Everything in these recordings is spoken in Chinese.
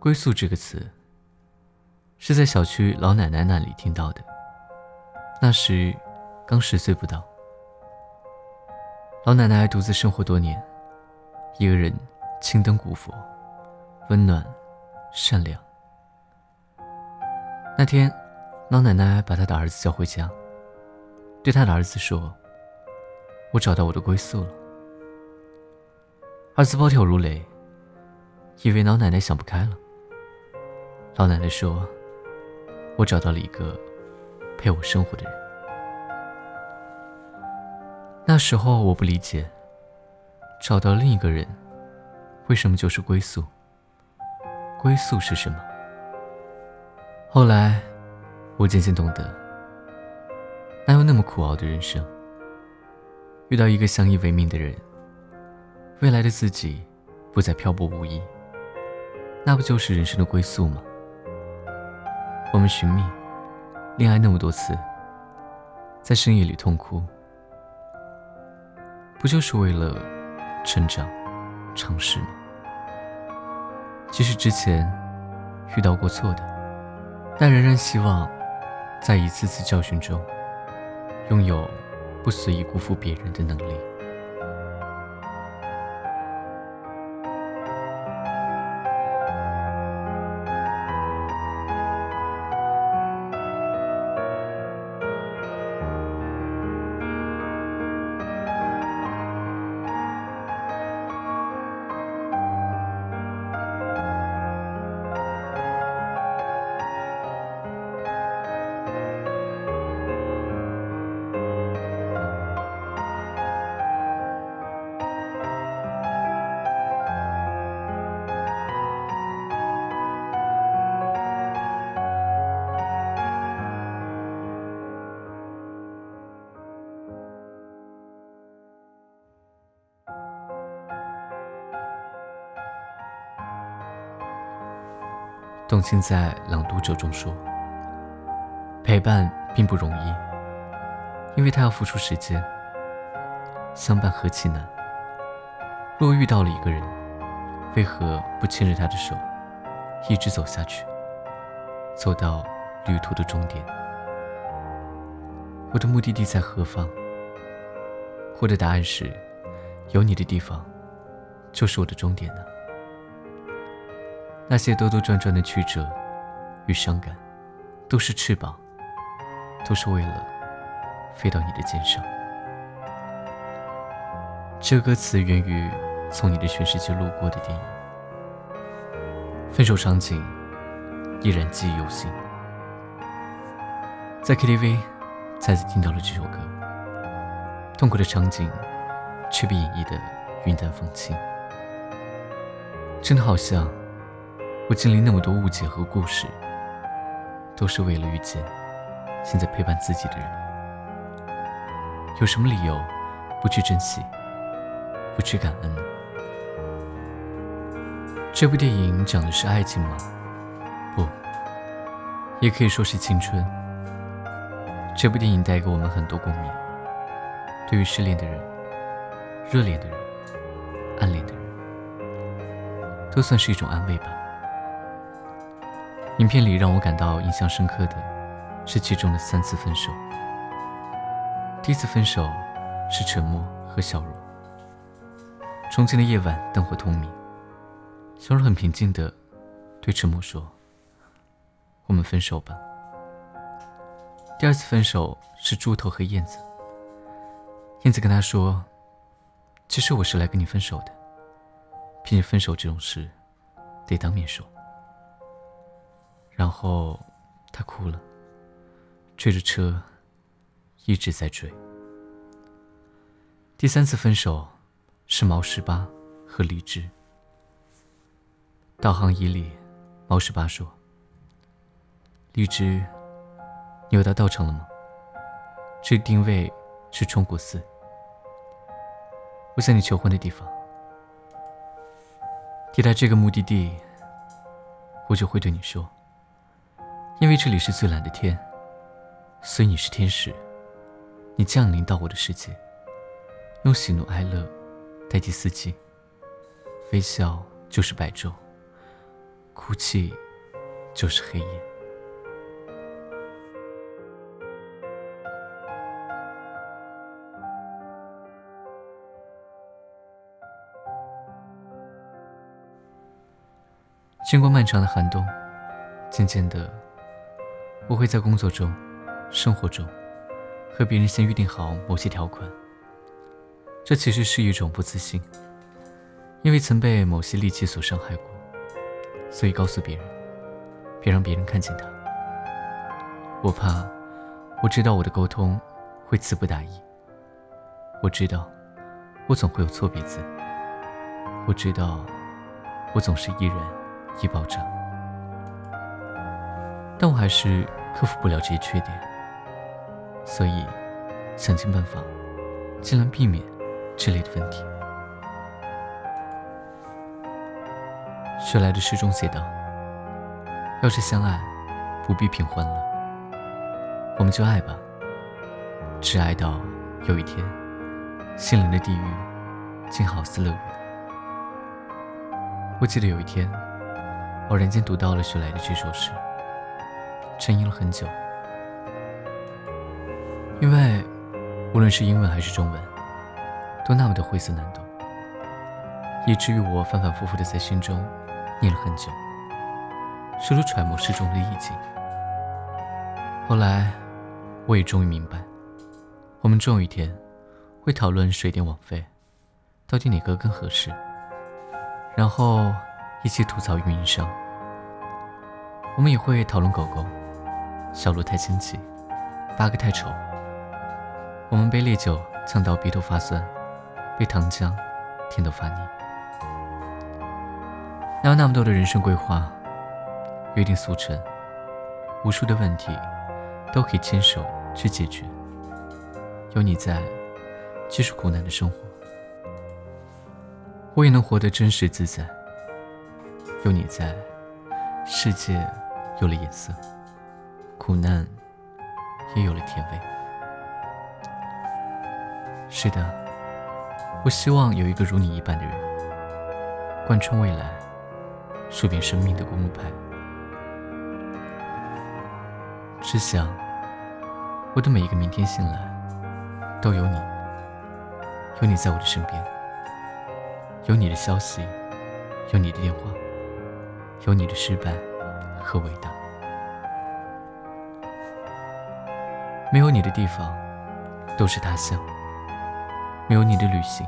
归宿这个词，是在小区老奶奶那里听到的。那时刚十岁不到，老奶奶独自生活多年，一个人青灯古佛，温暖善良。那天，老奶奶把她的儿子叫回家，对她的儿子说：“我找到我的归宿了。”儿子暴跳如雷，以为老奶奶想不开了。老奶奶说：“我找到了一个陪我生活的人。”那时候我不理解，找到另一个人，为什么就是归宿？归宿是什么？后来，我渐渐懂得，哪有那么苦熬的人生？遇到一个相依为命的人。未来的自己不再漂泊无依，那不就是人生的归宿吗？我们寻觅、恋爱那么多次，在深夜里痛哭，不就是为了成长、尝试吗？即使之前遇到过错的，但仍然希望在一次次教训中，拥有不随意辜负别人的能力。董卿在《朗读者》中说：“陪伴并不容易，因为他要付出时间。相伴何其难！若遇到了一个人，为何不牵着他的手，一直走下去，走到旅途的终点？我的目的地在何方？我的答案是：有你的地方，就是我的终点呢。”那些兜兜转转的曲折与伤感，都是翅膀，都是为了飞到你的肩上。这歌词源于从你的全世界路过的电影，分手场景依然记忆犹新。在 KTV 再次听到了这首歌，痛苦的场景却被演绎的云淡风轻，真的好像。我经历那么多误解和故事，都是为了遇见现在陪伴自己的人。有什么理由不去珍惜，不去感恩呢？这部电影讲的是爱情吗？不，也可以说是青春。这部电影带给我们很多共鸣。对于失恋的人、热恋的人、暗恋的人，都算是一种安慰吧。影片里让我感到印象深刻的，是其中的三次分手。第一次分手是沉默和笑容。重庆的夜晚灯火通明，小柔很平静的对沉默说：“我们分手吧。”第二次分手是猪头和燕子。燕子跟他说：“其实我是来跟你分手的，毕竟分手这种事，得当面说。”然后，他哭了，追着车，一直在追。第三次分手，是毛十八和荔枝。导航仪里，毛十八说：“荔枝，你有到道城了吗？这定位是冲古寺，我向你求婚的地方。抵达这个目的地，我就会对你说。”因为这里是最蓝的天，所以你是天使，你降临到我的世界，用喜怒哀乐代替四季，微笑就是白昼，哭泣就是黑夜。经过漫长的寒冬，渐渐的，我会在工作中、生活中，和别人先预定好某些条款。这其实是一种不自信，因为曾被某些利器所伤害过，所以告诉别人，别让别人看见他。我怕，我知道我的沟通会词不达意。我知道，我总会有错别字。我知道，我总是依然。易爆炸，但我还是克服不了这些缺点，所以想尽办法，尽量避免这类的问题。雪莱的诗中写道：“要是相爱，不必平欢了，我们就爱吧，只爱到有一天，心灵的地狱竟好似乐园。”我记得有一天。偶然间读到了雪莱的这首诗，沉吟了很久，因为无论是英文还是中文，都那么的晦涩难懂，以至于我反反复复的在心中念了很久，试图揣摩诗中的意境。后来，我也终于明白，我们终有一天会讨论水电网费，到底哪个更合适，然后。一起吐槽运营商，我们也会讨论狗狗，小鹿太清奇，八哥太丑。我们被烈酒呛到鼻头发酸，被糖浆甜到发腻。哪有那么多的人生规划，约定俗成，无数的问题都可以牵手去解决。有你在，即使苦难的生活，我也能活得真实自在。有你在，世界有了颜色，苦难也有了甜味。是的，我希望有一个如你一般的人，贯穿未来，数遍生命的公路牌。只想，我的每一个明天醒来，都有你，有你在我的身边，有你的消息，有你的电话。有你的失败和伟大，没有你的地方都是他乡，没有你的旅行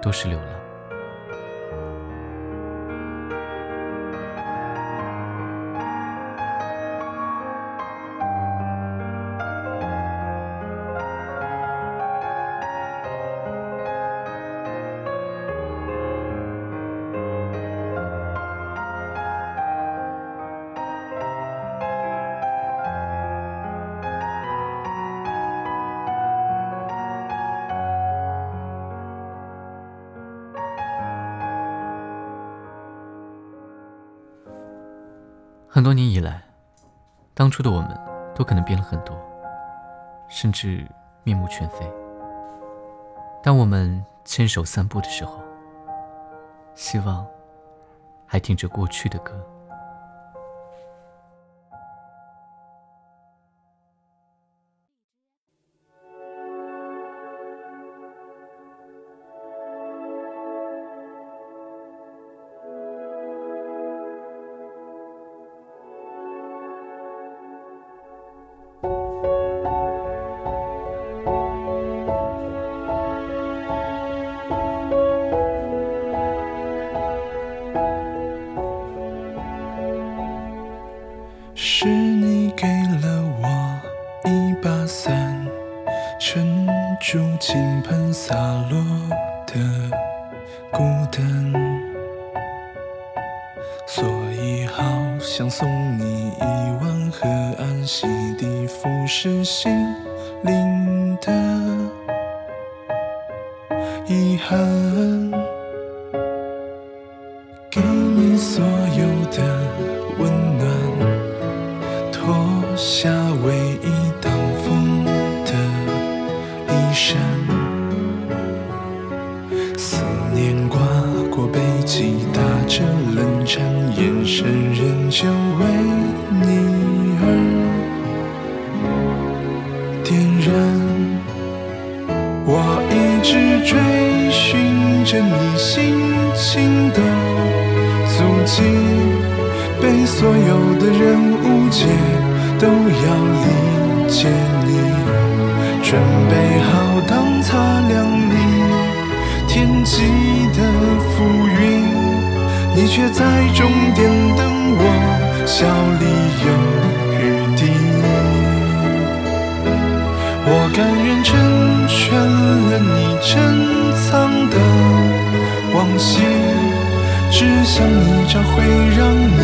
都是流浪。很多年以来，当初的我们都可能变了很多，甚至面目全非。当我们牵手散步的时候，希望还听着过去的歌。是你给了我一把伞，撑住倾盆洒落的孤单，所以好想送你一碗河岸，洗涤腐蚀心直追寻着你心情的足迹，被所有的人误解，都要理解你。准备好当擦亮你天际的浮云，你却在终点等我，笑里有余地。我甘愿成了你珍藏的往昔，只想一朝会让你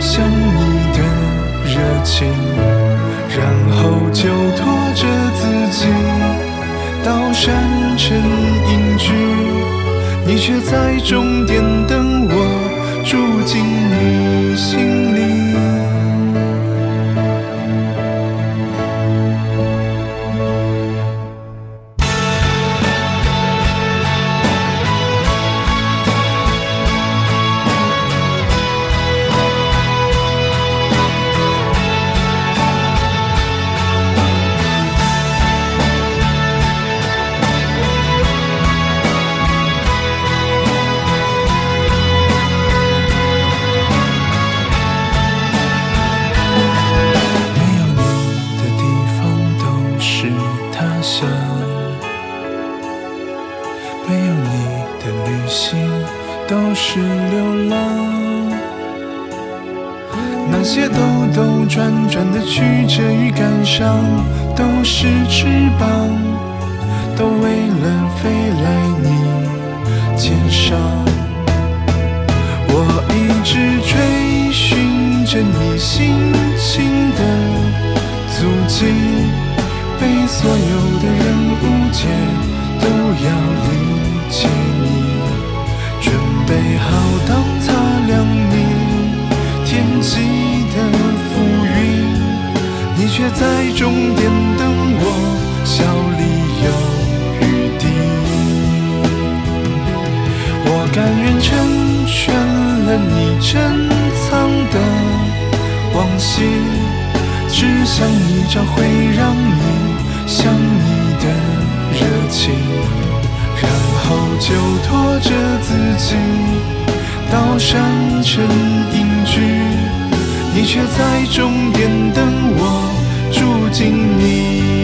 想你的热情，然后就拖着自己到山城隐居，你却在终点等我，住进你心。兜兜转转的曲折与感伤，都是翅膀，都为了飞来你肩上。我一直追寻着你心情的足迹，被所有的人误解，都要理解你。准备好当擦亮你天际的浮云，在终点等我，笑里有雨滴。我甘愿成全了你珍藏的往昔，只想你找回让你想你的热情，然后就拖着自己到山城隐居，你却在终点等我，住进你。